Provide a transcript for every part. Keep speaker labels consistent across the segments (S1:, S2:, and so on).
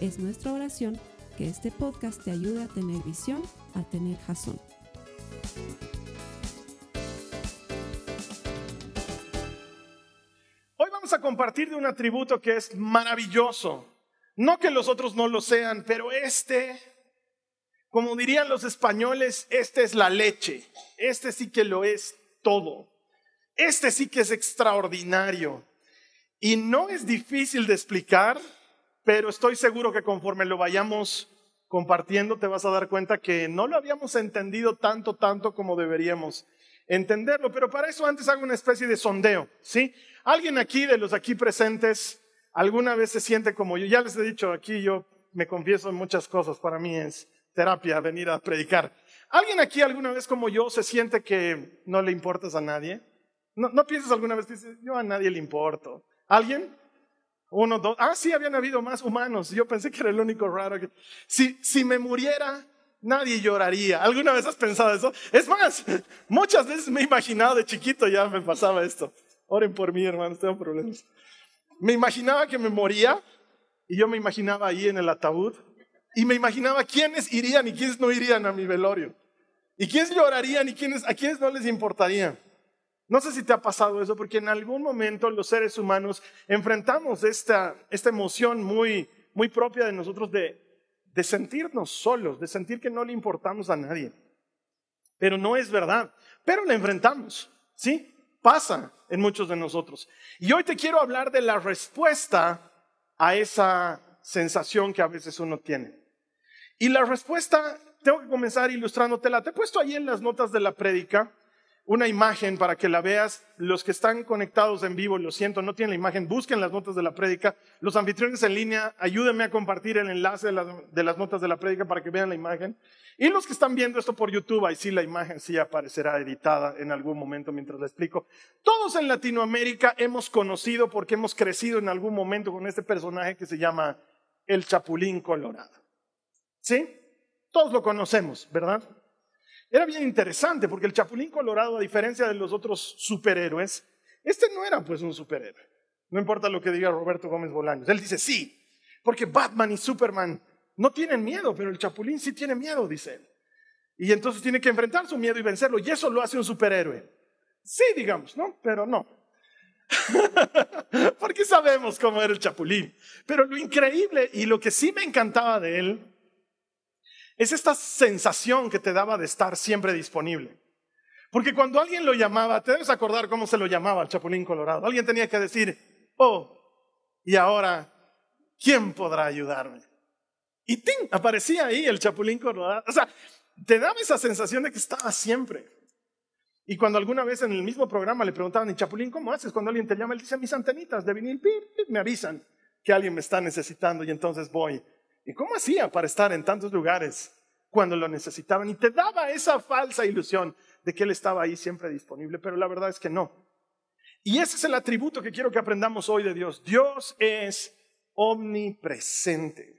S1: Es nuestra oración que este podcast te ayude a tener visión, a tener jazón.
S2: Hoy vamos a compartir de un atributo que es maravilloso. No que los otros no lo sean, pero este, como dirían los españoles, este es la leche. Este sí que lo es todo. Este sí que es extraordinario. Y no es difícil de explicar, pero estoy seguro que conforme lo vayamos compartiendo te vas a dar cuenta que no lo habíamos entendido tanto, tanto como deberíamos entenderlo. Pero para eso antes hago una especie de sondeo, ¿sí? ¿Alguien aquí de los aquí presentes alguna vez se siente como yo? Ya les he dicho aquí, yo me confieso en muchas cosas, para mí es terapia venir a predicar. ¿Alguien aquí alguna vez como yo se siente que no le importas a nadie? No, no piensas alguna vez que dices, yo a nadie le importo. ¿Alguien? Uno, dos. Ah, sí, habían habido más humanos. Yo pensé que era el único raro. Que... Si, si me muriera, nadie lloraría. ¿Alguna vez has pensado eso? Es más, muchas veces me he imaginado de chiquito ya me pasaba esto. Oren por mí, hermanos, tengo problemas. Me imaginaba que me moría y yo me imaginaba ahí en el ataúd y me imaginaba quiénes irían y quiénes no irían a mi velorio. Y quiénes llorarían y quiénes, a quiénes no les importaría. No sé si te ha pasado eso, porque en algún momento los seres humanos enfrentamos esta, esta emoción muy, muy propia de nosotros de, de sentirnos solos, de sentir que no le importamos a nadie. Pero no es verdad, pero la enfrentamos, ¿sí? Pasa en muchos de nosotros. Y hoy te quiero hablar de la respuesta a esa sensación que a veces uno tiene. Y la respuesta, tengo que comenzar ilustrándotela. Te he puesto ahí en las notas de la prédica una imagen para que la veas. Los que están conectados en vivo, lo siento, no tienen la imagen, busquen las notas de la prédica. Los anfitriones en línea, ayúdenme a compartir el enlace de, las notas de la prédica para que vean la imagen. Y los que están viendo esto por YouTube, ahí sí la imagen sí aparecerá editada en algún momento mientras la explico. Todos en Latinoamérica hemos conocido porque hemos crecido en algún momento con este personaje que se llama el Chapulín Colorado. ¿Sí? Todos lo conocemos, ¿verdad? Era bien interesante porque el Chapulín Colorado, a diferencia de los otros superhéroes, este no era pues un superhéroe. No importa lo que diga Roberto Gómez Bolaños. Él dice sí, porque Batman y Superman no tienen miedo, pero el Chapulín sí tiene miedo, dice él. Y entonces tiene que enfrentar su miedo y vencerlo. Y eso lo hace un superhéroe. Sí, digamos, ¿no? Pero no. porque sabemos cómo era el Chapulín. Pero lo increíble y lo que sí me encantaba de él es esta sensación que te daba de estar siempre disponible. Porque cuando alguien lo llamaba, te debes acordar cómo se lo llamaba al Chapulín Colorado. Alguien tenía que decir, oh, y ahora, ¿quién podrá ayudarme? Y ¡ting! aparecía ahí el Chapulín Colorado. O sea, te daba esa sensación de que estaba siempre. Y cuando alguna vez en el mismo programa le preguntaban, ¿y Chapulín cómo haces? Cuando alguien te llama, él dice, mis antenitas de vinil, me avisan que alguien me está necesitando y entonces voy ¿Y cómo hacía para estar en tantos lugares cuando lo necesitaban? Y te daba esa falsa ilusión de que Él estaba ahí siempre disponible, pero la verdad es que no. Y ese es el atributo que quiero que aprendamos hoy de Dios. Dios es omnipresente.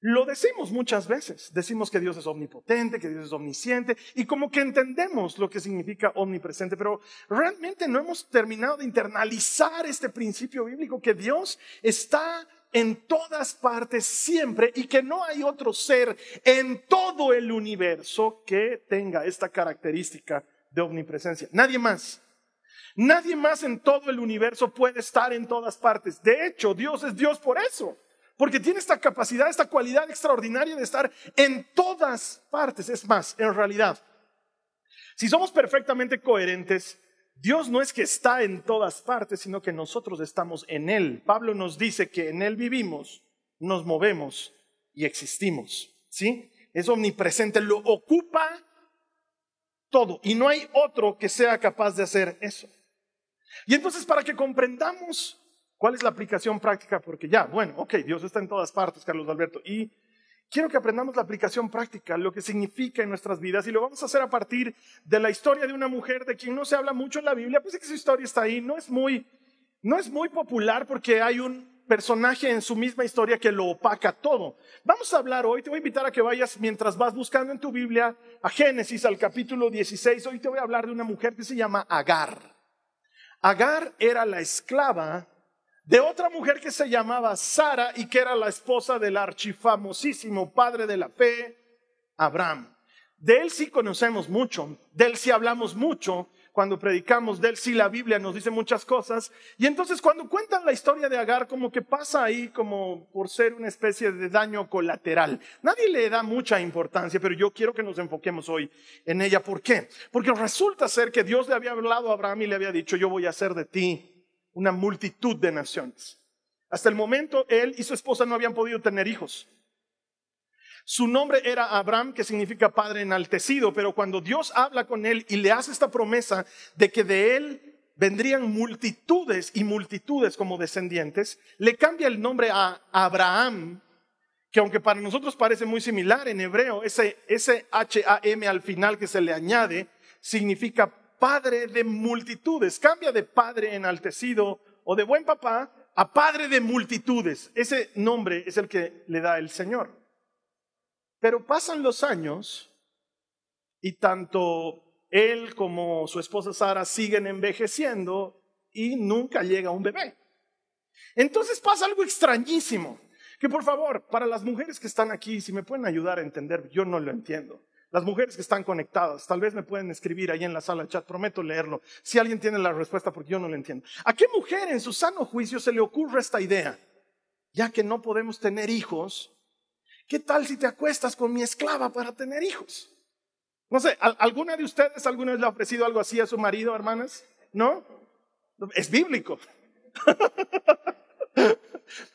S2: Lo decimos muchas veces, decimos que Dios es omnipotente, que Dios es omnisciente, y como que entendemos lo que significa omnipresente, pero realmente no hemos terminado de internalizar este principio bíblico que Dios está en todas partes siempre y que no hay otro ser en todo el universo que tenga esta característica de omnipresencia. Nadie más. Nadie más en todo el universo puede estar en todas partes. De hecho, Dios es Dios por eso, porque tiene esta capacidad, esta cualidad extraordinaria de estar en todas partes. Es más, en realidad, si somos perfectamente coherentes, Dios no es que está en todas partes, sino que nosotros estamos en Él. Pablo nos dice que en Él vivimos, nos movemos y existimos. ¿Sí? Es omnipresente, lo ocupa todo. Y no hay otro que sea capaz de hacer eso. Y entonces para que comprendamos cuál es la aplicación práctica, porque ya, bueno, ok, Dios está en todas partes, Carlos Alberto. ¿Y quiero que aprendamos la aplicación práctica, lo que significa en nuestras vidas, y lo vamos a hacer a partir de la historia de una mujer de quien no se habla mucho en la Biblia, pues es que su historia está ahí, no es muy, no es muy popular porque hay un personaje en su misma historia que lo opaca todo. Vamos a hablar hoy, te voy a invitar a que vayas mientras vas buscando en tu Biblia a Génesis, al capítulo 16, hoy te voy a hablar de una mujer que se llama Agar. Agar era la esclava de otra mujer que se llamaba Sara y que era la esposa del archifamosísimo padre de la fe, Abraham. De él sí conocemos mucho, de él sí hablamos mucho, cuando predicamos de él sí la Biblia nos dice muchas cosas. Y entonces cuando cuentan la historia de Agar, como que pasa ahí como por ser una especie de daño colateral. Nadie le da mucha importancia, pero yo quiero que nos enfoquemos hoy en ella. ¿Por qué? Porque resulta ser que Dios le había hablado a Abraham y le había dicho, yo voy a hacer de ti una multitud de naciones. Hasta el momento él y su esposa no habían podido tener hijos. Su nombre era Abraham, que significa padre enaltecido, pero cuando Dios habla con él y le hace esta promesa de que de él vendrían multitudes y multitudes como descendientes, le cambia el nombre a Abraham, que aunque para nosotros parece muy similar en hebreo, ese, ese H-A-M al final que se le añade, significa padre de multitudes. Cambia de padre enaltecido o de buen papá a padre de multitudes. Ese nombre es el que le da el Señor. Pero pasan los años y tanto él como su esposa Sara siguen envejeciendo y nunca llega un bebé. Entonces pasa algo extrañísimo, que por favor, para las mujeres que están aquí, si me pueden ayudar a entender, yo no lo entiendo. Las mujeres que están conectadas, tal vez me pueden escribir ahí en la sala de chat, prometo leerlo, si alguien tiene la respuesta porque yo no lo entiendo. ¿A qué mujer en su sano juicio se le ocurre esta idea? Ya que no podemos tener hijos, ¿qué tal si te acuestas con mi esclava para tener hijos? No sé, ¿alguna de ustedes alguna vez le ha ofrecido algo así a su marido, hermanas? ¿No? Es bíblico.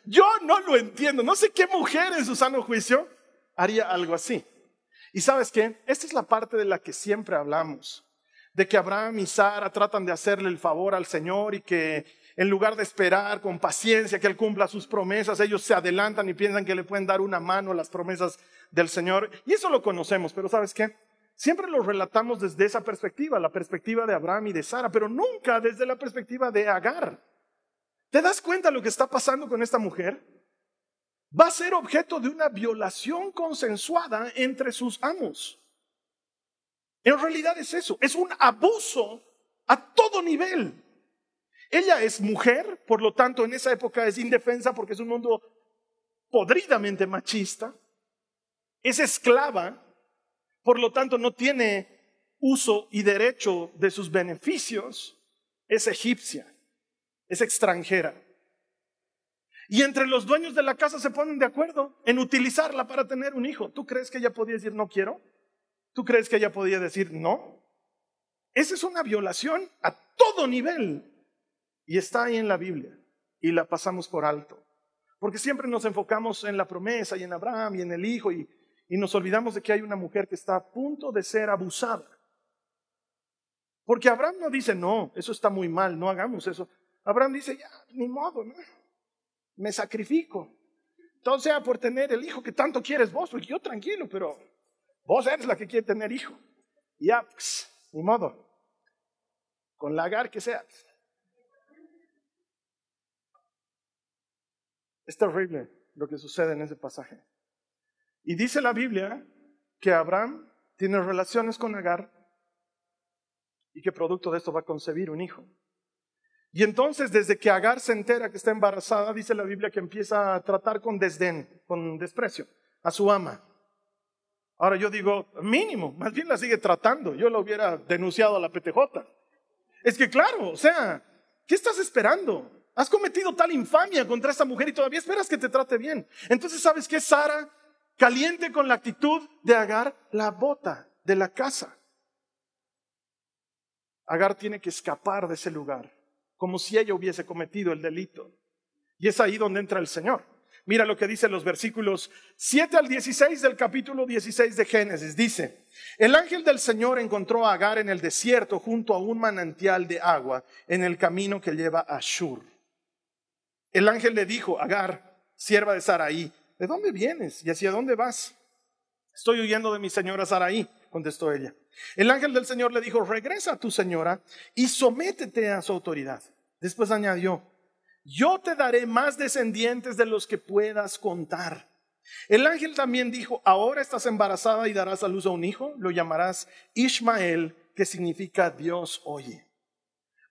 S2: Yo no lo entiendo. No sé qué mujer en su sano juicio haría algo así. Y sabes qué, esta es la parte de la que siempre hablamos, de que Abraham y Sara tratan de hacerle el favor al Señor y que en lugar de esperar con paciencia que Él cumpla sus promesas, ellos se adelantan y piensan que le pueden dar una mano a las promesas del Señor. Y eso lo conocemos, pero ¿sabes qué? Siempre lo relatamos desde esa perspectiva, la perspectiva de Abraham y de Sara, pero nunca desde la perspectiva de Agar. ¿Te das cuenta lo que está pasando con esta mujer? Va a ser objeto de una violación consensuada entre sus amos. En realidad es eso, es un abuso a todo nivel. Ella es mujer, por lo tanto en esa época es indefensa porque es un mundo podridamente machista. Es esclava, por lo tanto no tiene uso y derecho de sus beneficios. Es egipcia, es extranjera. Y entre los dueños de la casa se ponen de acuerdo en utilizarla para tener un hijo. ¿Tú crees que ella podía decir no quiero? ¿Tú crees que ella podía decir no? Esa es una violación a todo nivel. Y está ahí en la Biblia. Y la pasamos por alto. Porque siempre nos enfocamos en la promesa y en Abraham y en el hijo y, y nos olvidamos de que hay una mujer que está a punto de ser abusada. Porque Abraham no dice, no, eso está muy mal, no hagamos eso. Abraham dice, ya, ni modo, ¿no? Me sacrifico. Todo sea por tener el hijo que tanto quieres vos, porque yo tranquilo, pero vos eres la que quiere tener hijo. Y ya, ni modo. Con lagar que sea. Es terrible lo que sucede en ese pasaje. Y dice la Biblia que Abraham tiene relaciones con Agar y que producto de esto va a concebir un hijo. Y entonces, desde que Agar se entera que está embarazada, dice la Biblia que empieza a tratar con desdén, con desprecio a su ama. Ahora yo digo, mínimo, más bien la sigue tratando. Yo la hubiera denunciado a la PTJ. Es que claro, o sea, ¿qué estás esperando? Has cometido tal infamia contra esta mujer y todavía esperas que te trate bien. Entonces, ¿sabes qué? Sara, caliente con la actitud de Agar, la bota de la casa. Agar tiene que escapar de ese lugar como si ella hubiese cometido el delito. Y es ahí donde entra el Señor. Mira lo que dice los versículos 7 al 16 del capítulo 16 de Génesis. Dice, el ángel del Señor encontró a Agar en el desierto junto a un manantial de agua en el camino que lleva a Shur. El ángel le dijo, Agar, sierva de Saraí, ¿de dónde vienes y hacia dónde vas? Estoy huyendo de mi señora Saraí, contestó ella. El ángel del Señor le dijo, regresa a tu señora y sométete a su autoridad. Después añadió, yo te daré más descendientes de los que puedas contar. El ángel también dijo, ahora estás embarazada y darás a luz a un hijo, lo llamarás Ismael, que significa Dios oye,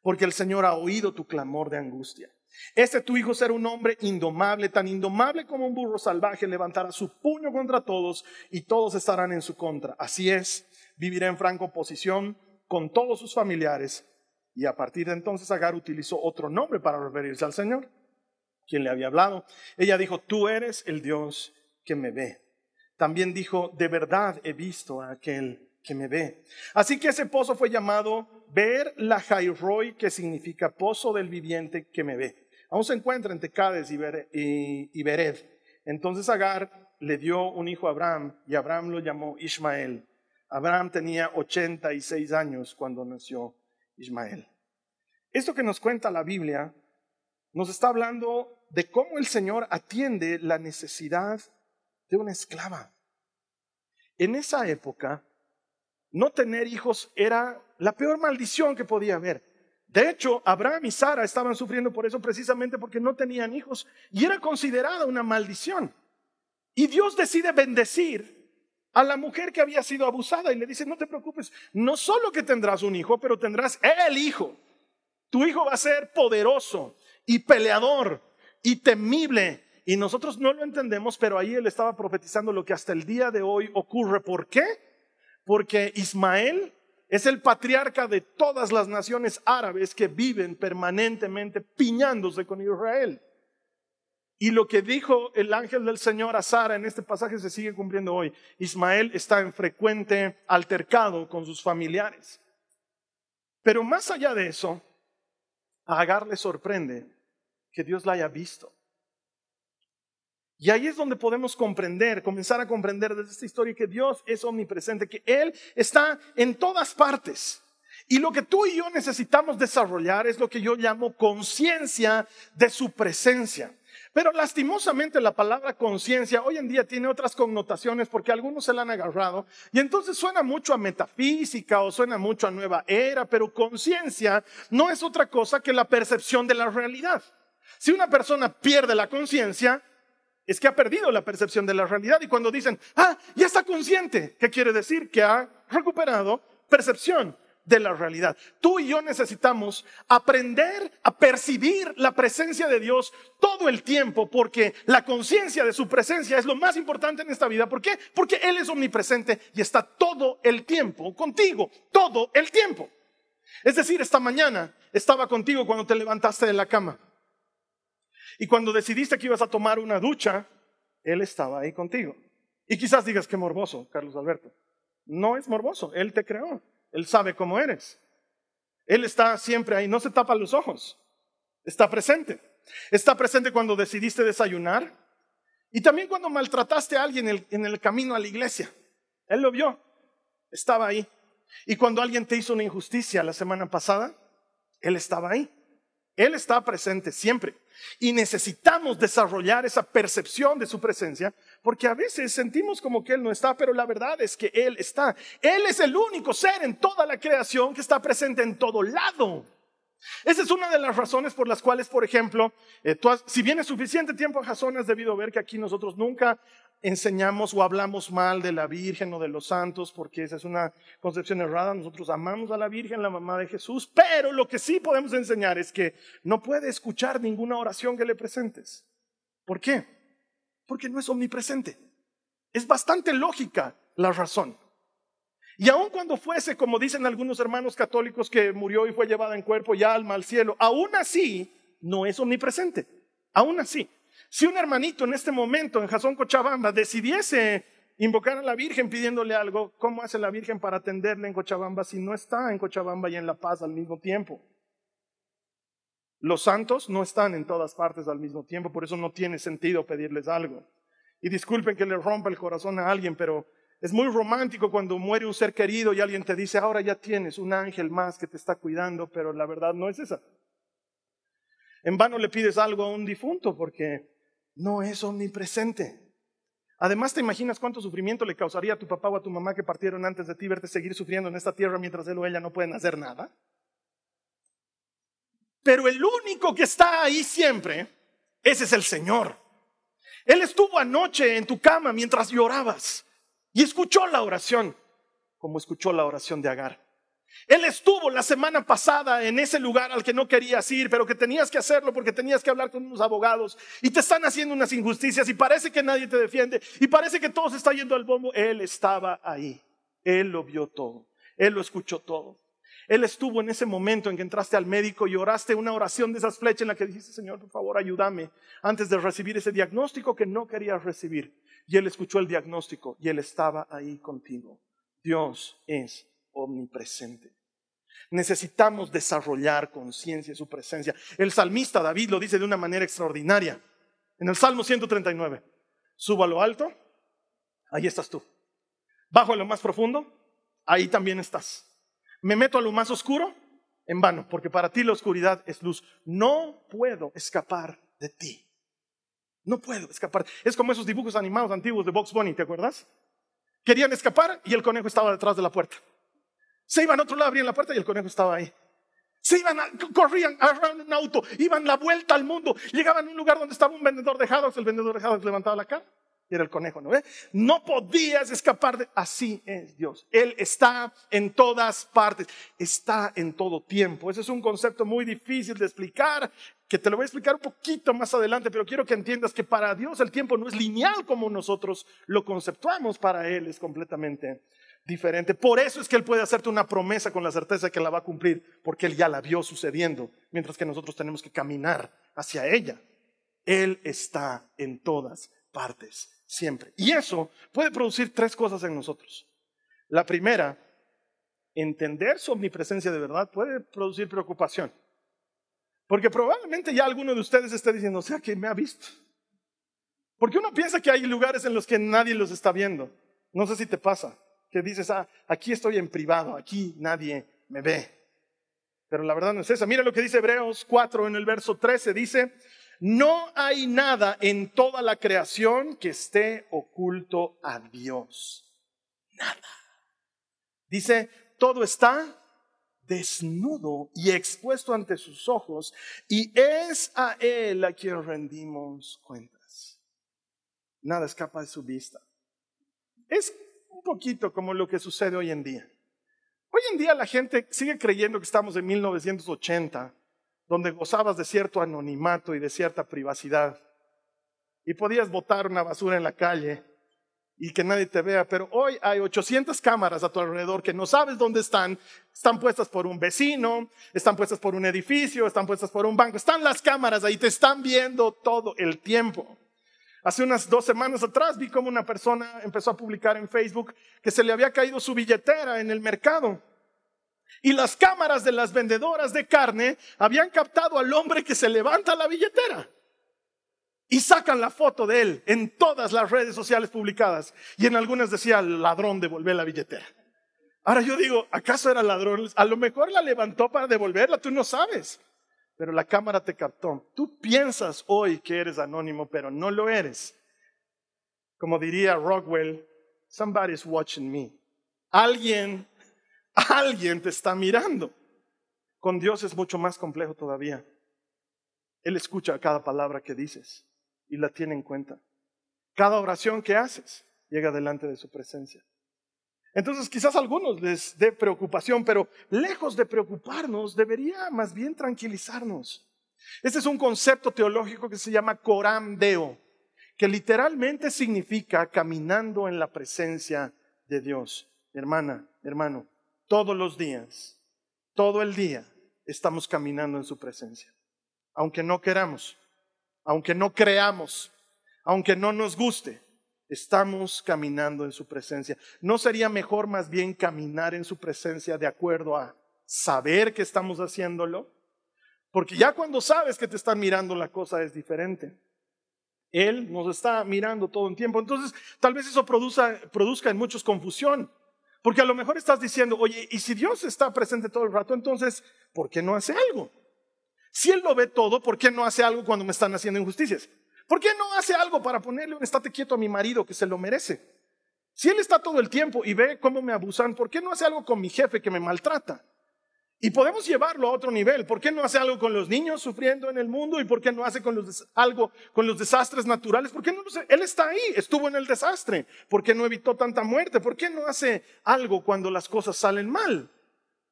S2: porque el Señor ha oído tu clamor de angustia. Este tu hijo será un hombre indomable, tan indomable como un burro salvaje, levantará su puño contra todos y todos estarán en su contra. Así es, vivirá en franca oposición con todos sus familiares. Y a partir de entonces Agar utilizó otro nombre para referirse al Señor, quien le había hablado. Ella dijo, tú eres el Dios que me ve. También dijo, de verdad he visto a aquel que me ve. Así que ese pozo fue llamado Ver la Jairoi, que significa pozo del viviente que me ve. Aún se encuentra entre Cades y, Bered. Entonces Agar le dio un hijo a Abraham y Abraham lo llamó Ismael. Abraham tenía 86 años cuando nació Ismael. Esto que nos cuenta la Biblia nos está hablando de cómo el Señor atiende la necesidad de una esclava. En esa época, no tener hijos era la peor maldición que podía haber. De hecho, Abraham y Sara estaban sufriendo por eso precisamente porque no tenían hijos y era considerada una maldición. Y Dios decide bendecir a la mujer que había sido abusada y le dice, no te preocupes, no solo que tendrás un hijo, pero tendrás el hijo. Tu hijo va a ser poderoso y peleador y temible y nosotros no lo entendemos, pero ahí él estaba profetizando lo que hasta el día de hoy ocurre. ¿Por qué? Porque Ismael es el patriarca de todas las naciones árabes que viven permanentemente piñándose con Israel. Y lo que dijo el ángel del Señor a Sara en este pasaje se sigue cumpliendo hoy. Ismael está en frecuente altercado con sus familiares. Pero más allá de eso, a Agar le sorprende que Dios la haya visto. Y ahí es donde podemos comprender, comenzar a comprender desde esta historia que Dios es omnipresente, que Él está en todas partes. Y lo que tú y yo necesitamos desarrollar es lo que yo llamo conciencia de su presencia. Pero lastimosamente la palabra conciencia hoy en día tiene otras connotaciones porque algunos se la han agarrado y entonces suena mucho a metafísica o suena mucho a nueva era, pero conciencia no es otra cosa que la percepción de la realidad. Si una persona pierde la conciencia, es que ha perdido la percepción de la realidad. Y cuando dicen, ah, ya está consciente, ¿qué quiere decir? Que ha recuperado percepción de la realidad. Tú y yo necesitamos aprender a percibir la presencia de Dios todo el tiempo, porque la conciencia de su presencia es lo más importante en esta vida. ¿Por qué? Porque Él es omnipresente y está todo el tiempo contigo, todo el tiempo. Es decir, esta mañana estaba contigo cuando te levantaste de la cama. Y cuando decidiste que ibas a tomar una ducha, Él estaba ahí contigo. Y quizás digas que morboso, Carlos Alberto. No es morboso, Él te creó, Él sabe cómo eres. Él está siempre ahí, no se tapa los ojos, está presente. Está presente cuando decidiste desayunar y también cuando maltrataste a alguien en el, camino a la iglesia. Él lo vio, estaba ahí. Y cuando alguien te hizo una injusticia la semana pasada, Él estaba ahí. Él está presente siempre. Y necesitamos desarrollar esa percepción de su presencia, porque a veces sentimos como que Él no está, pero la verdad es que Él está. Él es el único ser en toda la creación que está presente en todo lado. Esa es una de las razones por las cuales, por ejemplo, eh, si vienes suficiente tiempo a Jason, has debido ver que aquí nosotros nunca enseñamos o hablamos mal de la Virgen o de los santos, porque esa es una concepción errada. Nosotros amamos a la Virgen, la mamá de Jesús, pero lo que sí podemos enseñar es que no puede escuchar ninguna oración que le presentes. ¿Por qué? Porque no es omnipresente. Es bastante lógica la razón. Y aun cuando fuese, como dicen algunos hermanos católicos, que murió y fue llevada en cuerpo y alma al cielo, aún así no es omnipresente. Aún así. Si un hermanito en este momento en Jasón Cochabamba decidiese invocar a la Virgen pidiéndole algo, ¿cómo hace la Virgen para atenderle en Cochabamba si no está en Cochabamba y en La Paz al mismo tiempo? Los santos no están en todas partes al mismo tiempo, por eso no tiene sentido pedirles algo. Y disculpen que le rompa el corazón a alguien, pero es muy romántico cuando muere un ser querido y alguien te dice, ahora ya tienes un ángel más que te está cuidando, pero la verdad no es esa. En vano le pides algo a un difunto porque no es omnipresente. Además, ¿te imaginas cuánto sufrimiento le causaría a tu papá o a tu mamá que partieron antes de ti verte seguir sufriendo en esta tierra mientras él o ella no pueden hacer nada? Pero el único que está ahí siempre, ese es el Señor. Él estuvo anoche en tu cama mientras llorabas y escuchó la oración, como escuchó la oración de Agar. Él estuvo la semana pasada en ese lugar al que no querías ir, pero que tenías que hacerlo porque tenías que hablar con unos abogados y te están haciendo unas injusticias y parece que nadie te defiende y parece que todo se está yendo al bombo. Él estaba ahí. Él lo vio todo. Él lo escuchó todo. Él estuvo en ese momento en que entraste al médico y oraste una oración de esas flechas en la que dijiste, Señor, por favor, ayúdame antes de recibir ese diagnóstico que no querías recibir. Y Él escuchó el diagnóstico y Él estaba ahí contigo. Dios es omnipresente. Necesitamos desarrollar conciencia de su presencia. El salmista David lo dice de una manera extraordinaria. En el Salmo 139, subo a lo alto, ahí estás tú. Bajo a lo más profundo, ahí también estás. Me meto a lo más oscuro, en vano, porque para ti la oscuridad es luz. No puedo escapar de ti. No puedo escapar. Es como esos dibujos animados antiguos de Box Bunny, ¿te acuerdas? Querían escapar y el conejo estaba detrás de la puerta. Se iban a otro lado, abrían la puerta y el conejo estaba ahí. Se iban, corrían, agarraban un auto, iban la vuelta al mundo, llegaban a un lugar donde estaba un vendedor de hados, el vendedor de hados levantaba la cara y era el conejo, ¿no ve? No podías escapar de... Así es Dios. Él está en todas partes, está en todo tiempo. Ese es un concepto muy difícil de explicar, que te lo voy a explicar un poquito más adelante, pero quiero que entiendas que para Dios el tiempo no es lineal como nosotros lo conceptuamos, para Él es completamente diferente. Por eso es que Él puede hacerte una promesa con la certeza de que la va a cumplir, porque Él ya la vio sucediendo, mientras que nosotros tenemos que caminar hacia ella. Él está en todas partes, siempre. Y eso puede producir tres cosas en nosotros. La primera, entender su omnipresencia de verdad puede producir preocupación. Porque probablemente ya alguno de ustedes esté diciendo, o sea, que me ha visto. Porque uno piensa que hay lugares en los que nadie los está viendo. No sé si te pasa que dices, ah, aquí estoy en privado, aquí nadie me ve. Pero la verdad no es esa. Mira lo que dice Hebreos 4 en el verso 13. Dice, no hay nada en toda la creación que esté oculto a Dios. Nada. Dice, todo está desnudo y expuesto ante sus ojos y es a Él a quien rendimos cuentas. Nada escapa de su vista. Es poquito como lo que sucede hoy en día. Hoy en día la gente sigue creyendo que estamos en 1980, donde gozabas de cierto anonimato y de cierta privacidad. Y podías botar una basura en la calle y que nadie te vea, pero hoy hay 800 cámaras a tu alrededor que no sabes dónde están, están puestas por un vecino, están puestas por un edificio, están puestas por un banco, están las cámaras ahí, te están viendo todo el tiempo. Hace unas dos semanas atrás vi cómo una persona empezó a publicar en Facebook que se le había caído su billetera en el mercado. Y las cámaras de las vendedoras de carne habían captado al hombre que se levanta la billetera. Y sacan la foto de él en todas las redes sociales publicadas. Y en algunas decía, ladrón devolvió la billetera. Ahora yo digo, ¿acaso era ladrón? A lo mejor la levantó para devolverla, tú no sabes pero la cámara te captó. Tú piensas hoy que eres anónimo, pero no lo eres. Como diría Rockwell, somebody's watching me. Alguien, alguien te está mirando. Con Dios es mucho más complejo todavía. Él escucha cada palabra que dices y la tiene en cuenta. Cada oración que haces llega delante de su presencia. Entonces quizás a algunos les dé preocupación, pero lejos de preocuparnos, debería más bien tranquilizarnos. Este es un concepto teológico que se llama coram deo, que literalmente significa caminando en la presencia de Dios. Hermana, hermano, todos los días, todo el día estamos caminando en su presencia. Aunque no queramos, aunque no creamos, aunque no nos guste, Estamos caminando en su presencia. ¿No sería mejor más bien caminar en su presencia de acuerdo a saber que estamos haciéndolo? Porque ya cuando sabes que te están mirando la cosa es diferente. Él nos está mirando todo el tiempo. Entonces, tal vez eso produzca, en muchos confusión. Porque a lo mejor estás diciendo, oye, y si Dios está presente todo el rato, entonces, ¿por qué no hace algo? Si Él lo ve todo, ¿por qué no hace algo cuando me están haciendo injusticias? ¿Por qué no hace algo para ponerle un estate quieto a mi marido que se lo merece? Si él está todo el tiempo y ve cómo me abusan, ¿por qué no hace algo con mi jefe que me maltrata? Y podemos llevarlo a otro nivel. ¿Por qué no hace algo con los niños sufriendo en el mundo? ¿Y por qué no hace con los, algo con los desastres naturales? ¿Por qué no Él está ahí, estuvo en el desastre. ¿Por qué no evitó tanta muerte? ¿Por qué no hace algo cuando las cosas salen mal?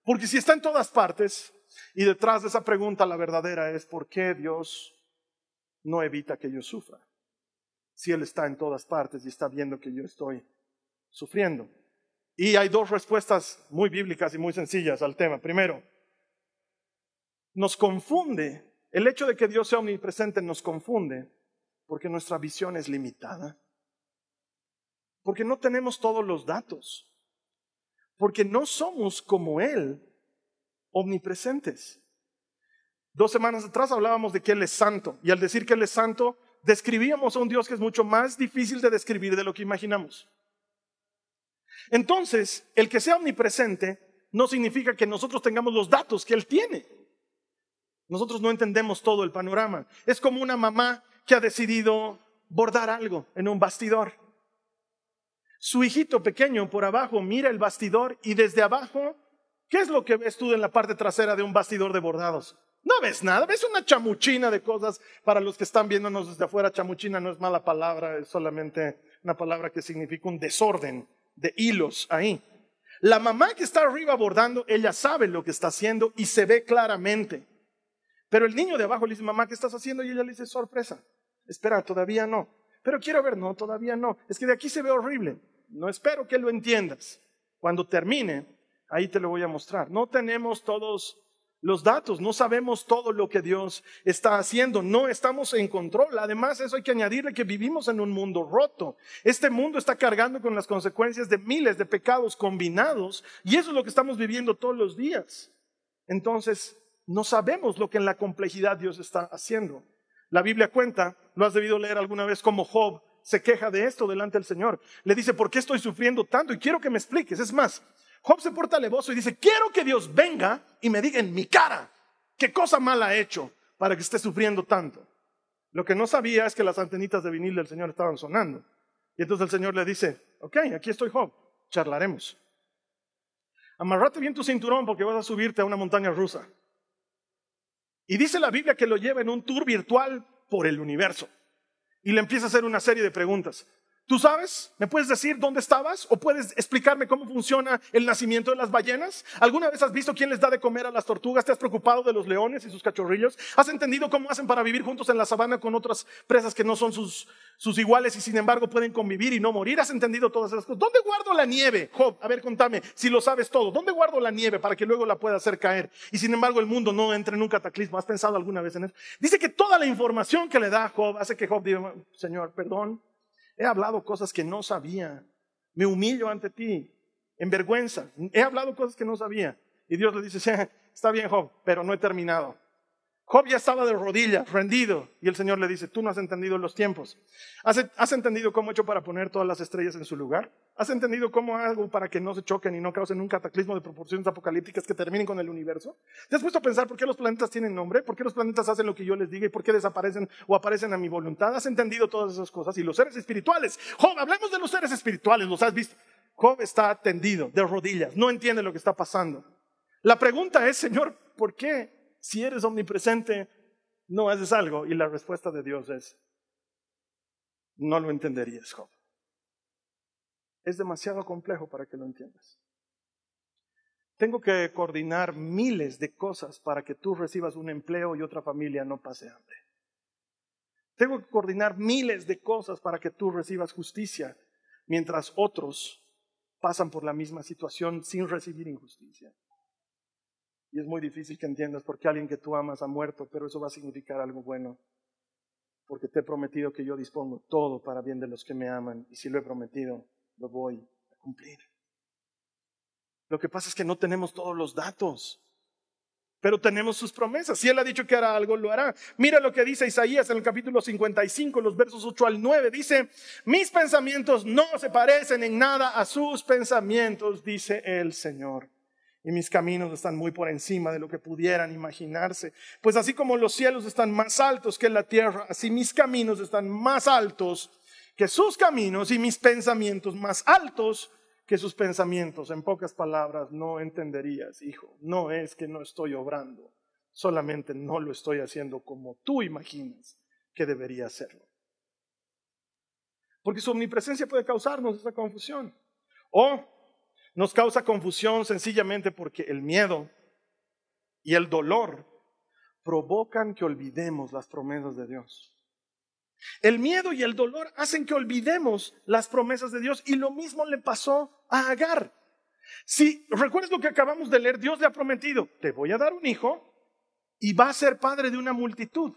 S2: Porque si está en todas partes, y detrás de esa pregunta la verdadera es, ¿por qué Dios no evita que yo sufra? Si Él está en todas partes y está viendo que yo estoy sufriendo. Y hay dos respuestas muy bíblicas y muy sencillas al tema. Primero, nos confunde, el hecho de que Dios sea omnipresente nos confunde porque nuestra visión es limitada, porque no tenemos todos los datos, porque no somos como Él, omnipresentes. Dos semanas atrás hablábamos de que Él es santo y al decir que Él es santo, describíamos a un Dios que es mucho más difícil de describir de lo que imaginamos. Entonces, el que sea omnipresente no significa que nosotros tengamos los datos que Él tiene. Nosotros no entendemos todo el panorama. Es como una mamá que ha decidido bordar algo en un bastidor. Su hijito pequeño por abajo mira el bastidor y desde abajo, ¿qué es lo que ves tú en la parte trasera de un bastidor de bordados? No ves nada, ves una chamuchina de cosas. Para los que están viéndonos desde afuera, chamuchina no es mala palabra, es solamente una palabra que significa un desorden de hilos ahí. La mamá que está arriba bordando, ella sabe lo que está haciendo y se ve claramente. Pero el niño de abajo le dice, mamá, ¿qué estás haciendo? Y ella le dice, sorpresa. Espera, todavía no. Pero quiero ver, no, todavía no. Es que de aquí se ve horrible. No espero que lo entiendas. Cuando termine, ahí te lo voy a mostrar. No tenemos todos los datos, no sabemos todo lo que Dios está haciendo, no estamos en control. Además, eso hay que añadirle que vivimos en un mundo roto. Este mundo está cargando con las consecuencias de miles de pecados combinados y eso es lo que estamos viviendo todos los días. Entonces, no sabemos lo que en la complejidad Dios está haciendo. La Biblia cuenta, lo has debido leer alguna vez, como Job se queja de esto delante del Señor. Le dice, ¿por qué estoy sufriendo tanto? Y quiero que me expliques. Es más, Job se porta alevoso y dice, quiero que Dios venga y me diga en mi cara qué cosa mala ha hecho para que esté sufriendo tanto. Lo que no sabía es que las antenitas de vinil del Señor estaban sonando. Y entonces el Señor le dice, ok, aquí estoy Job, charlaremos. Amarrate bien tu cinturón porque vas a subirte a una montaña rusa. Y dice la Biblia que lo lleva en un tour virtual por el universo. Y le empieza a hacer una serie de preguntas. ¿Tú sabes? ¿Me puedes decir dónde estabas? ¿O puedes explicarme cómo funciona el nacimiento de las ballenas? ¿Alguna vez has visto quién les da de comer a las tortugas? ¿Te has preocupado de los leones y sus cachorrillos? ¿Has entendido cómo hacen para vivir juntos en la sabana con otras presas que no son sus, iguales y sin embargo pueden convivir y no morir? ¿Has entendido todas esas cosas? ¿Dónde guardo la nieve? Job, a ver, contame, si lo sabes todo. ¿Dónde guardo la nieve para que luego la pueda hacer caer? Y sin embargo el mundo no entre en un cataclismo. ¿Has pensado alguna vez en eso? Dice que toda la información que le da Job hace que Job diga, Señor, perdón, He hablado cosas que no sabía. Me humillo ante ti, en vergüenza. He hablado cosas que no sabía. Y Dios le dice, está bien Job, pero no he terminado. Job ya estaba de rodillas, rendido, y el Señor le dice, tú no has entendido los tiempos. ¿Has, entendido cómo he hecho para poner todas las estrellas en su lugar? ¿Has entendido cómo hago para que no se choquen y no causen un cataclismo de proporciones apocalípticas que terminen con el universo? ¿Te has puesto a pensar por qué los planetas tienen nombre? ¿Por qué los planetas hacen lo que yo les diga y por qué desaparecen o aparecen a mi voluntad? ¿Has entendido todas esas cosas? Y los seres espirituales. Job, hablemos de los seres espirituales, ¿los has visto? Job está tendido, de rodillas, no entiende lo que está pasando. La pregunta es, Señor, ¿por qué si eres omnipresente, no haces algo. Y la respuesta de Dios es, no lo entenderías, Job. Es demasiado complejo para que lo entiendas. Tengo que coordinar miles de cosas para que tú recibas un empleo y otra familia no pase hambre. Tengo que coordinar miles de cosas para que tú recibas justicia, mientras otros pasan por la misma situación sin recibir injusticia. Y es muy difícil que entiendas por qué alguien que tú amas ha muerto, pero eso va a significar algo bueno. Porque te he prometido que yo dispongo todo para bien de los que me aman. Y si lo he prometido, lo voy a cumplir. Lo que pasa es que no tenemos todos los datos, pero tenemos sus promesas. Si Él ha dicho que hará algo, lo hará. Mira lo que dice Isaías en el capítulo 55, los versos 8 al 9. Dice, mis pensamientos no se parecen en nada a sus pensamientos, dice el Señor y mis caminos están muy por encima de lo que pudieran imaginarse. Pues así como los cielos están más altos que la tierra, así mis caminos están más altos que sus caminos y mis pensamientos más altos que sus pensamientos. En pocas palabras, no entenderías, hijo, no es que no estoy obrando, solamente no lo estoy haciendo como tú imaginas que debería hacerlo. Porque su omnipresencia puede causarnos esa confusión. O nos causa confusión sencillamente porque el miedo y el dolor provocan que olvidemos las promesas de Dios. El miedo y el dolor hacen que olvidemos las promesas de Dios y lo mismo le pasó a Agar. Si recuerdas lo que acabamos de leer, Dios le ha prometido, te voy a dar un hijo y va a ser padre de una multitud.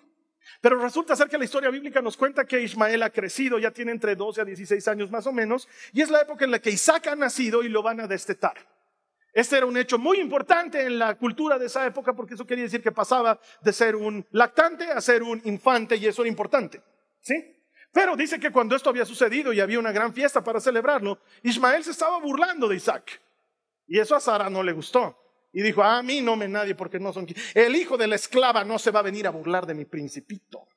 S2: Pero resulta ser que la historia bíblica nos cuenta que Ismael ha crecido, ya tiene entre 12 a 16 años más o menos, y es la época en la que Isaac ha nacido y lo van a destetar. Este era un hecho muy importante en la cultura de esa época porque eso quería decir que pasaba de ser un lactante a ser un infante y eso era importante. ¿Sí? Pero dice que cuando esto había sucedido y había una gran fiesta para celebrarlo, Ismael se estaba burlando de Isaac. Y eso a Sara no le gustó. Y dijo, a mí no me nadie porque no son... El hijo de la esclava no se va a venir a burlar de mi principito.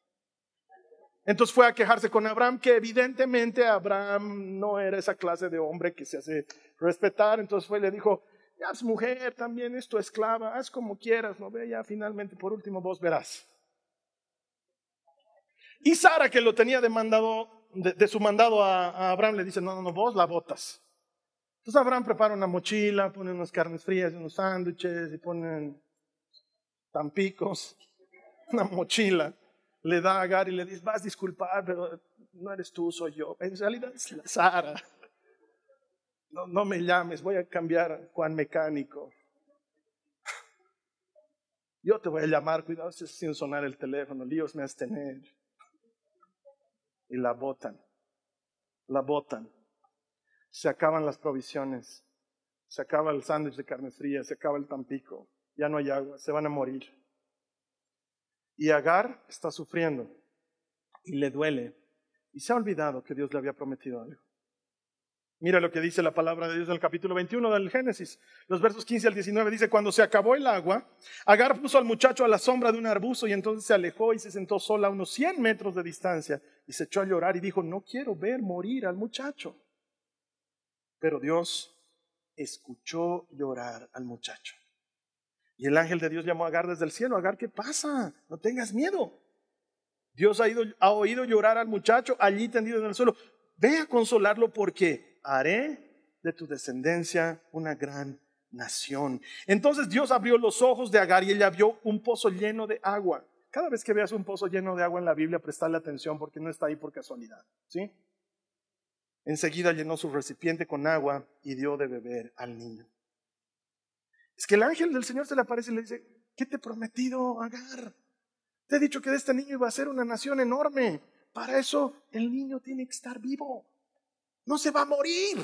S2: Entonces fue a quejarse con Abraham, que evidentemente Abraham no era esa clase de hombre que se hace respetar. Entonces fue y le dijo, ya es mujer, también es tu esclava, haz como quieras, no ve, ya finalmente por último vos verás. Y Sara, que lo tenía demandado, de, su mandado a, a, Abraham, le dice, no, no, no, vos la botas. Entonces Abraham prepara una mochila, pone unas carnes frías, unos sándwiches y ponen tampicos, una mochila. Le da a Agar y le dice, vas a disculpar, pero no eres tú, soy yo. En realidad es la Sara. No, no me llames, voy a cambiar Juan Mecánico. Yo te voy a llamar, cuidado sin sonar el teléfono, líos me has tener. Y la botan, la botan se acaban las provisiones, se acaba el sándwich de carne fría, se acaba el tampico, ya no hay agua, se van a morir. Y Agar está sufriendo y le duele y se ha olvidado que Dios le había prometido algo. Mira lo que dice la palabra de Dios en el capítulo 21 del Génesis. Los versos 15 al 19 dice, cuando se acabó el agua, Agar puso al muchacho a la sombra de un arbusto y entonces se alejó y se sentó sola a unos 100 metros de distancia y se echó a llorar y dijo, no quiero ver morir al muchacho. Pero Dios escuchó llorar al muchacho. Y el ángel de Dios llamó a Agar desde el cielo. Agar, ¿qué pasa? No tengas miedo. Dios ha, oído llorar al muchacho allí tendido en el suelo. Ve a consolarlo porque haré de tu descendencia una gran nación. Entonces Dios abrió los ojos de Agar y ella vio un pozo lleno de agua. Cada vez que veas un pozo lleno de agua en la Biblia, prestale atención porque no está ahí por casualidad. ¿Sí? Enseguida llenó su recipiente con agua y dio de beber al niño. Es que el ángel del Señor se le aparece y le dice, ¿qué te he prometido, Agar? Te he dicho que de este niño iba a ser una nación enorme. Para eso el niño tiene que estar vivo. No se va a morir.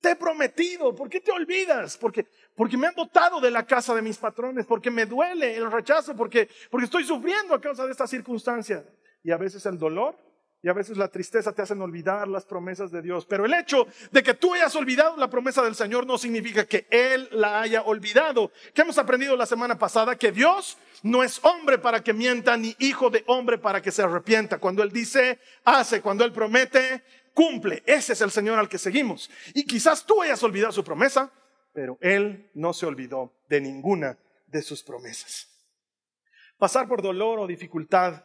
S2: Te he prometido. ¿Por qué te olvidas? Porque, porque me han dotado de la casa de mis patrones, porque me duele el rechazo, porque, porque estoy sufriendo a causa de esta circunstancia. Y a veces el dolor y a veces la tristeza te hacen olvidar las promesas de Dios. Pero el hecho de que tú hayas olvidado la promesa del Señor no significa que Él la haya olvidado. ¿Qué hemos aprendido la semana pasada? Que Dios no es hombre para que mienta, ni hijo de hombre para que se arrepienta. Cuando Él dice, hace. Cuando Él promete, cumple. Ese es el Señor al que seguimos. Y quizás tú hayas olvidado su promesa, pero Él no se olvidó de ninguna de sus promesas. Pasar por dolor o dificultad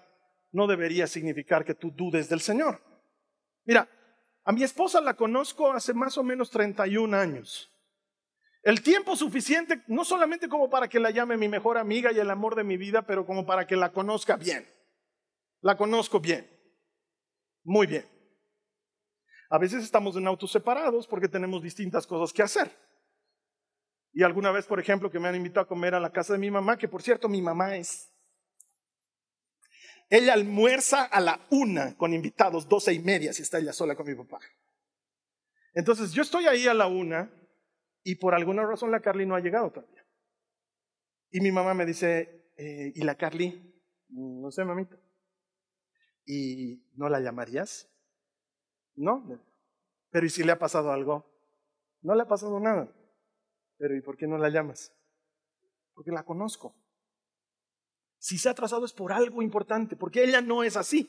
S2: no debería significar que tú dudes del Señor. Mira, a mi esposa la conozco hace más o menos 31 años. El tiempo suficiente, no solamente como para que la llame mi mejor amiga y el amor de mi vida, pero como para que la conozca bien. La conozco bien. Muy bien. A veces estamos en autos separados porque tenemos distintas cosas que hacer. Y alguna vez, por ejemplo, que me han invitado a comer a la casa de mi mamá, que por cierto mi mamá es ella almuerza a la una con invitados, doce y media, si está ella sola con mi papá. Entonces yo estoy ahí a la una y por alguna razón la Carly no ha llegado todavía. Y mi mamá me dice, eh, ¿y la Carly? No sé, mamita. ¿Y no la llamarías? No. Pero ¿y si le ha pasado algo? No le ha pasado nada. Pero ¿y por qué no la llamas? Porque la conozco. Si se ha atrasado es por algo importante, porque ella no es así.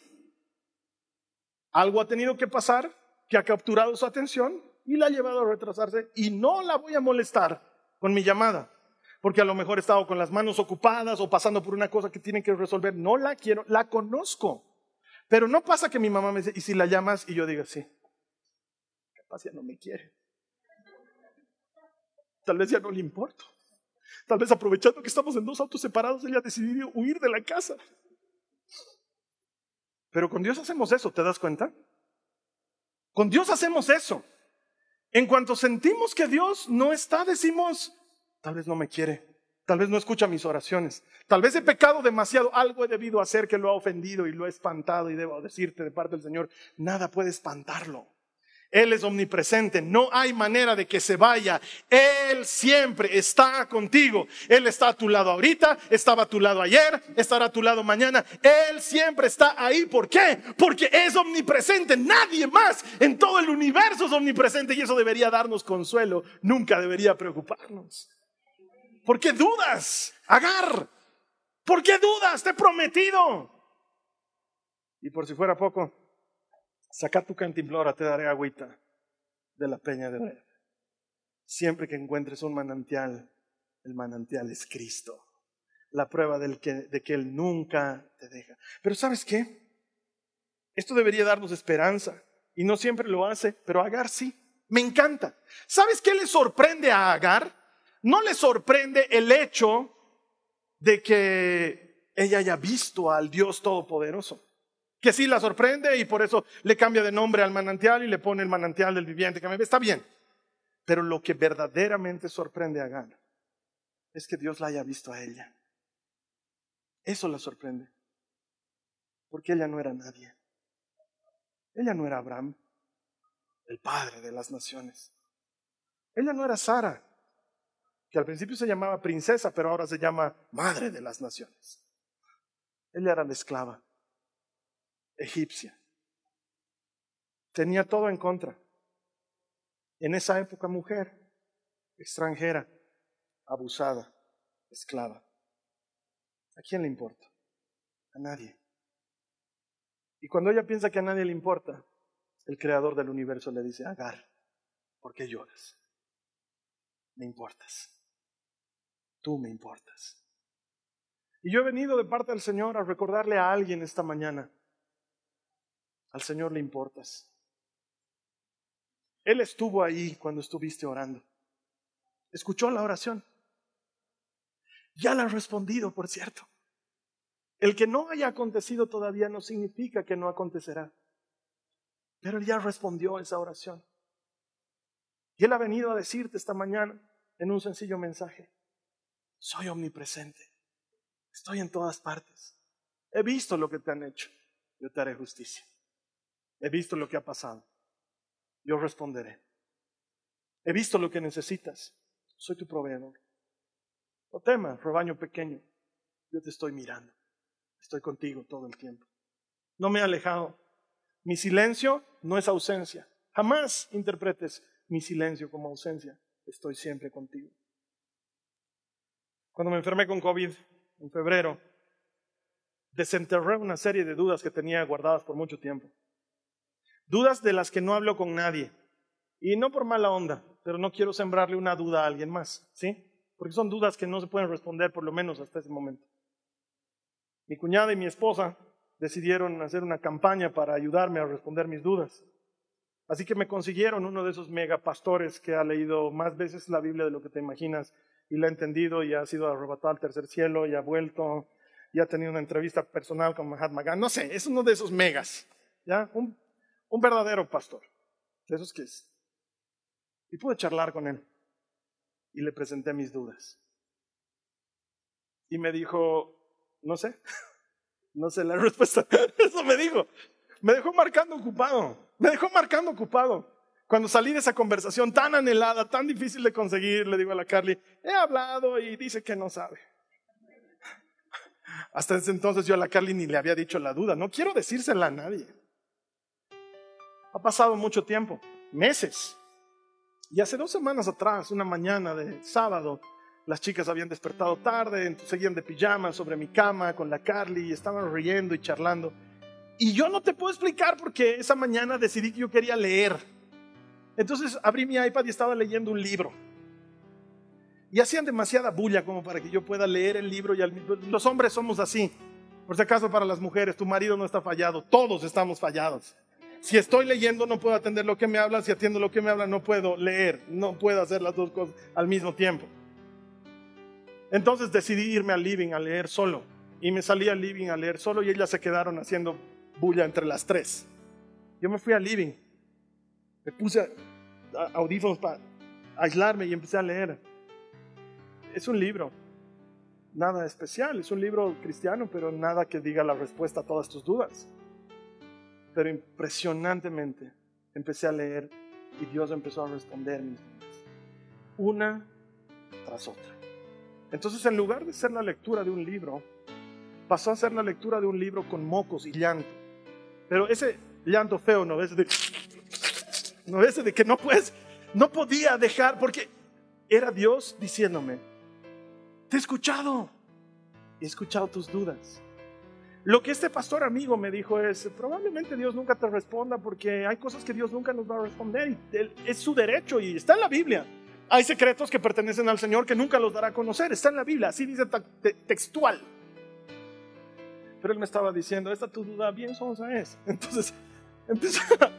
S2: Algo ha tenido que pasar que ha capturado su atención y la ha llevado a retrasarse y no la voy a molestar con mi llamada, porque a lo mejor he estado con las manos ocupadas o pasando por una cosa que tienen que resolver. No la quiero, la conozco. Pero no pasa que mi mamá me dice, ¿y si la llamas? Y yo diga, sí, capaz ya no me quiere. Tal vez ya no le importo. Tal vez aprovechando que estamos en dos autos separados, ella ha decidido huir de la casa. Pero con Dios hacemos eso, ¿te das cuenta? Con Dios hacemos eso. En cuanto sentimos que Dios no está, decimos, tal vez no me quiere, tal vez no escucha mis oraciones, tal vez he pecado demasiado, algo he debido hacer que lo ha ofendido y lo he espantado y debo decirte de parte del Señor, nada puede espantarlo. Él es omnipresente, no hay manera de que se vaya. Él siempre está contigo. Él está a tu lado ahorita, estaba a tu lado ayer, estará a tu lado mañana. Él siempre está ahí. ¿Por qué? Porque es omnipresente. Nadie más en todo el universo es omnipresente y eso debería darnos consuelo. Nunca debería preocuparnos. ¿Por qué dudas? Agar. ¿Por qué dudas? Te he prometido. Y por si fuera poco, Saca tu cantimplora, te daré agüita de la peña de. Siempre que encuentres un manantial, el manantial es Cristo. La prueba del que, de que Él nunca te deja. Pero ¿sabes qué? Esto debería darnos esperanza. Y no siempre lo hace, pero Agar sí. Me encanta. ¿Sabes qué le sorprende a Agar? No le sorprende el hecho de que ella haya visto al Dios Todopoderoso que sí la sorprende y por eso le cambia de nombre al manantial y le pone el manantial del viviente. Que está bien. Pero lo que verdaderamente sorprende a Agar es que Dios la haya visto a ella. Eso la sorprende. Porque ella no era nadie. Ella no era Abraham, el padre de las naciones. Ella no era Sara, que al principio se llamaba princesa, pero ahora se llama madre de las naciones. Ella era la esclava egipcia. Tenía todo en contra. En esa época mujer, extranjera, abusada, esclava. ¿A quién le importa? A nadie. Y cuando ella piensa que a nadie le importa, el creador del universo le dice, Agar, ¿por qué lloras? Me importas. Tú me importas. Y yo he venido de parte del Señor a recordarle a alguien esta mañana al Señor le importas. Él estuvo ahí cuando estuviste orando. Escuchó la oración. Ya la ha respondido, por cierto. El que no haya acontecido todavía no significa que no acontecerá. Pero Él ya respondió esa oración. Y Él ha venido a decirte esta mañana en un sencillo mensaje. Soy omnipresente. Estoy en todas partes. He visto lo que te han hecho. Yo te haré justicia. He visto lo que ha pasado. Yo responderé. He visto lo que necesitas. Soy tu proveedor. No temas, rebaño pequeño. Yo te estoy mirando. Estoy contigo todo el tiempo. No me he alejado. Mi silencio no es ausencia. Jamás interpretes mi silencio como ausencia. Estoy siempre contigo. Cuando me enfermé con COVID en febrero, desenterré una serie de dudas que tenía guardadas por mucho tiempo. Dudas de las que no hablo con nadie. Y no por mala onda, pero no quiero sembrarle una duda a alguien más, ¿sí? Porque son dudas que no se pueden responder por lo menos hasta ese momento. Mi cuñada y mi esposa decidieron hacer una campaña para ayudarme a responder mis dudas. Así que me consiguieron uno de esos megapastores que ha leído más veces la Biblia de lo que te imaginas y la ha entendido y ha sido arrebatado al tercer cielo y ha vuelto y ha tenido una entrevista personal con Mahatma Gandhi. No sé, es uno de esos megas. ¿ya? Un un verdadero pastor, de esos que es. Y pude charlar con él y le presenté mis dudas. Y me dijo, no sé, no sé la respuesta. Eso me dijo. Me dejó marcando ocupado, me dejó marcando ocupado. Cuando salí de esa conversación tan anhelada, tan difícil de conseguir, le digo a la Carly, he hablado y dice que no sabe. Hasta ese entonces yo a la Carly ni le había dicho la duda, no quiero decírsela a nadie. Ha pasado mucho tiempo, meses. Y hace dos semanas atrás, una mañana de sábado, las chicas habían despertado tarde, seguían de pijama sobre mi cama con la Carly y estaban riendo y charlando. Y yo no te puedo explicar porque esa mañana decidí que yo quería leer. Entonces abrí mi iPad y estaba leyendo un libro. Y hacían demasiada bulla como para que yo pueda leer el libro. Y los hombres somos así. Por si acaso para las mujeres, tu marido no está fallado. Todos estamos fallados. Si estoy leyendo no puedo atender lo que me hablan. Si atiendo lo que me hablan no puedo leer. No puedo hacer las dos cosas al mismo tiempo. Entonces decidí irme al living a leer solo. Y me salí al living a leer solo y ellas se quedaron haciendo bulla entre las tres. Yo me fui al living. Me puse audífonos para aislarme y empecé a leer. Es un libro. Nada especial. Es un libro cristiano, pero nada que diga la respuesta a todas tus dudas. Pero impresionantemente empecé a leer y Dios empezó a responder mis dudas. Una tras otra. Entonces, en lugar de ser la lectura de un libro, pasó a ser la lectura de un libro con mocos y llanto. Pero ese llanto feo, ¿no? Ese de, no de que no puedes, no podía dejar, porque era Dios diciéndome, te he escuchado, he escuchado tus dudas. Lo que este pastor amigo me dijo es, probablemente Dios nunca te responda porque hay cosas que Dios nunca nos va a responder y es su derecho y está en la Biblia. Hay secretos que pertenecen al Señor que nunca los dará a conocer. Está en la Biblia, así dice textual. Pero él me estaba diciendo, esta tu duda bien sonsa es. Entonces empezó a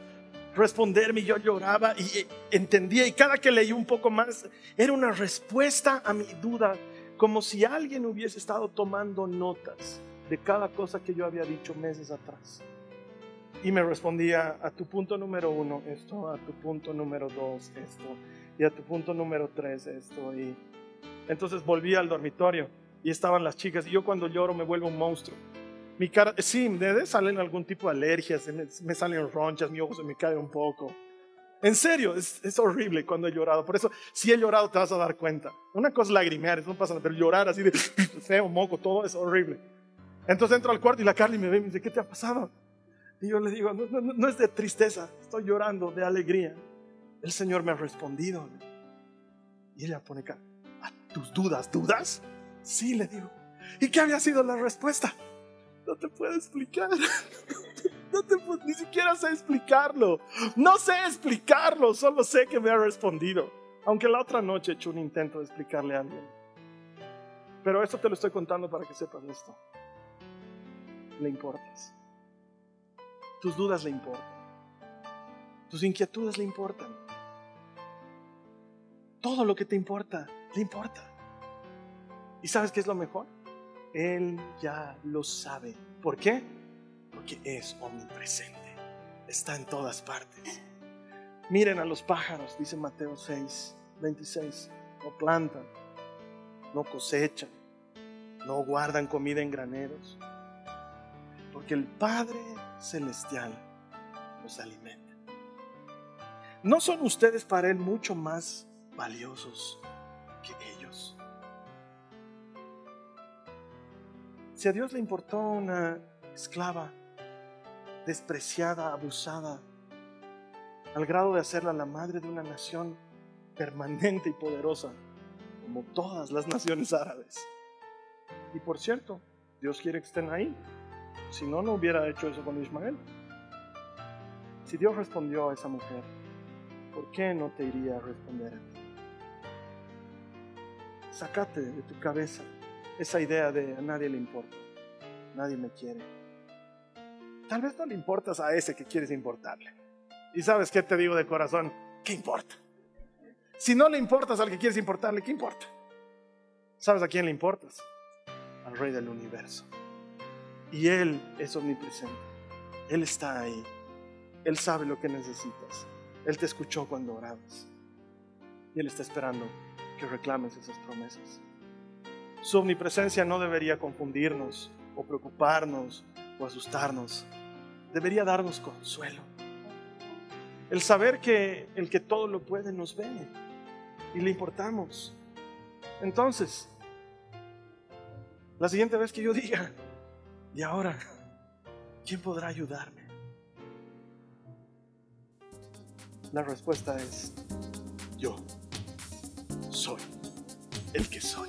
S2: responderme y yo lloraba y entendía. Y cada que leí un poco más, era una respuesta a mi duda, como si alguien hubiese estado tomando notas de cada cosa que yo había dicho meses atrás. Y me respondía a tu punto número uno esto, a tu punto número dos esto, y a tu punto número tres esto. Y entonces volví al dormitorio y estaban las chicas. Y yo cuando lloro me vuelvo un monstruo. Mi cara, sí, me salen algún tipo de alergias, me, salen ronchas, mi ojo se me cae un poco. En serio, es, es, horrible cuando he llorado. Por eso, si he llorado, te vas a dar cuenta. Una cosa es lagrimear, eso no pasa nada, pero llorar así de feo, moco, todo es horrible. Entonces entro al cuarto y la Carly me ve y me dice, ¿qué te ha pasado? Y yo le digo, no, no, no es de tristeza, estoy llorando de alegría el Señor me ha respondido. Y ella pone cara, ¿a tus dudas, dudas? Sí, le digo. ¿Y qué había sido la respuesta? No te puedo explicar. No te ni siquiera sé explicarlo. No sé explicarlo, solo sé que me ha respondido. Aunque la otra noche he hecho un intento de explicarle a alguien. Pero esto te lo estoy contando para que sepas esto. Le importas. Tus dudas le importan. Tus inquietudes le importan. Todo lo que te importa, le importa. ¿Y sabes qué es lo mejor? Él ya lo sabe. ¿Por qué? Porque es omnipresente. Está en todas partes. Miren a los pájaros, dice Mateo 6, 26. No plantan, no cosechan, no guardan comida en graneros. Porque el Padre Celestial los alimenta. ¿No son ustedes para Él mucho más valiosos que ellos. Si a Dios le importó una esclava despreciada, abusada, al grado de hacerla la madre de una nación permanente y poderosa, como todas las naciones árabes. Y por cierto, Dios quiere que estén ahí. Si no, no hubiera hecho eso con Ismael. Si Dios respondió a esa mujer, ¿por qué no te iría a responder a ti? Sacate de tu cabeza esa idea de a nadie le importa, nadie me quiere. Tal vez no le importas a ese que quieres importarle. Y sabes qué te digo de corazón, ¿qué importa? Si no le importas al que quieres importarle, ¿qué importa? ¿Sabes a quién le importas? Al Rey del universo. Y Él es omnipresente. Él está ahí. Él sabe lo que necesitas. Él te escuchó cuando orabas. Y Él está esperando que reclames esas promesas. Su omnipresencia no debería confundirnos o preocuparnos o asustarnos. Debería darnos consuelo. El saber que el que todo lo puede nos ve y le importamos. Entonces, la siguiente vez que yo diga, ¿y ahora quién podrá ayudarme? La respuesta es yo soy el que soy.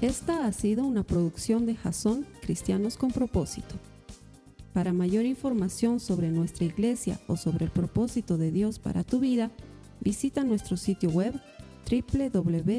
S1: Esta ha sido una producción de Jason Cristianos con propósito. Para mayor información sobre nuestra iglesia o sobre el propósito de Dios para tu vida, visita nuestro sitio web www.jason.info.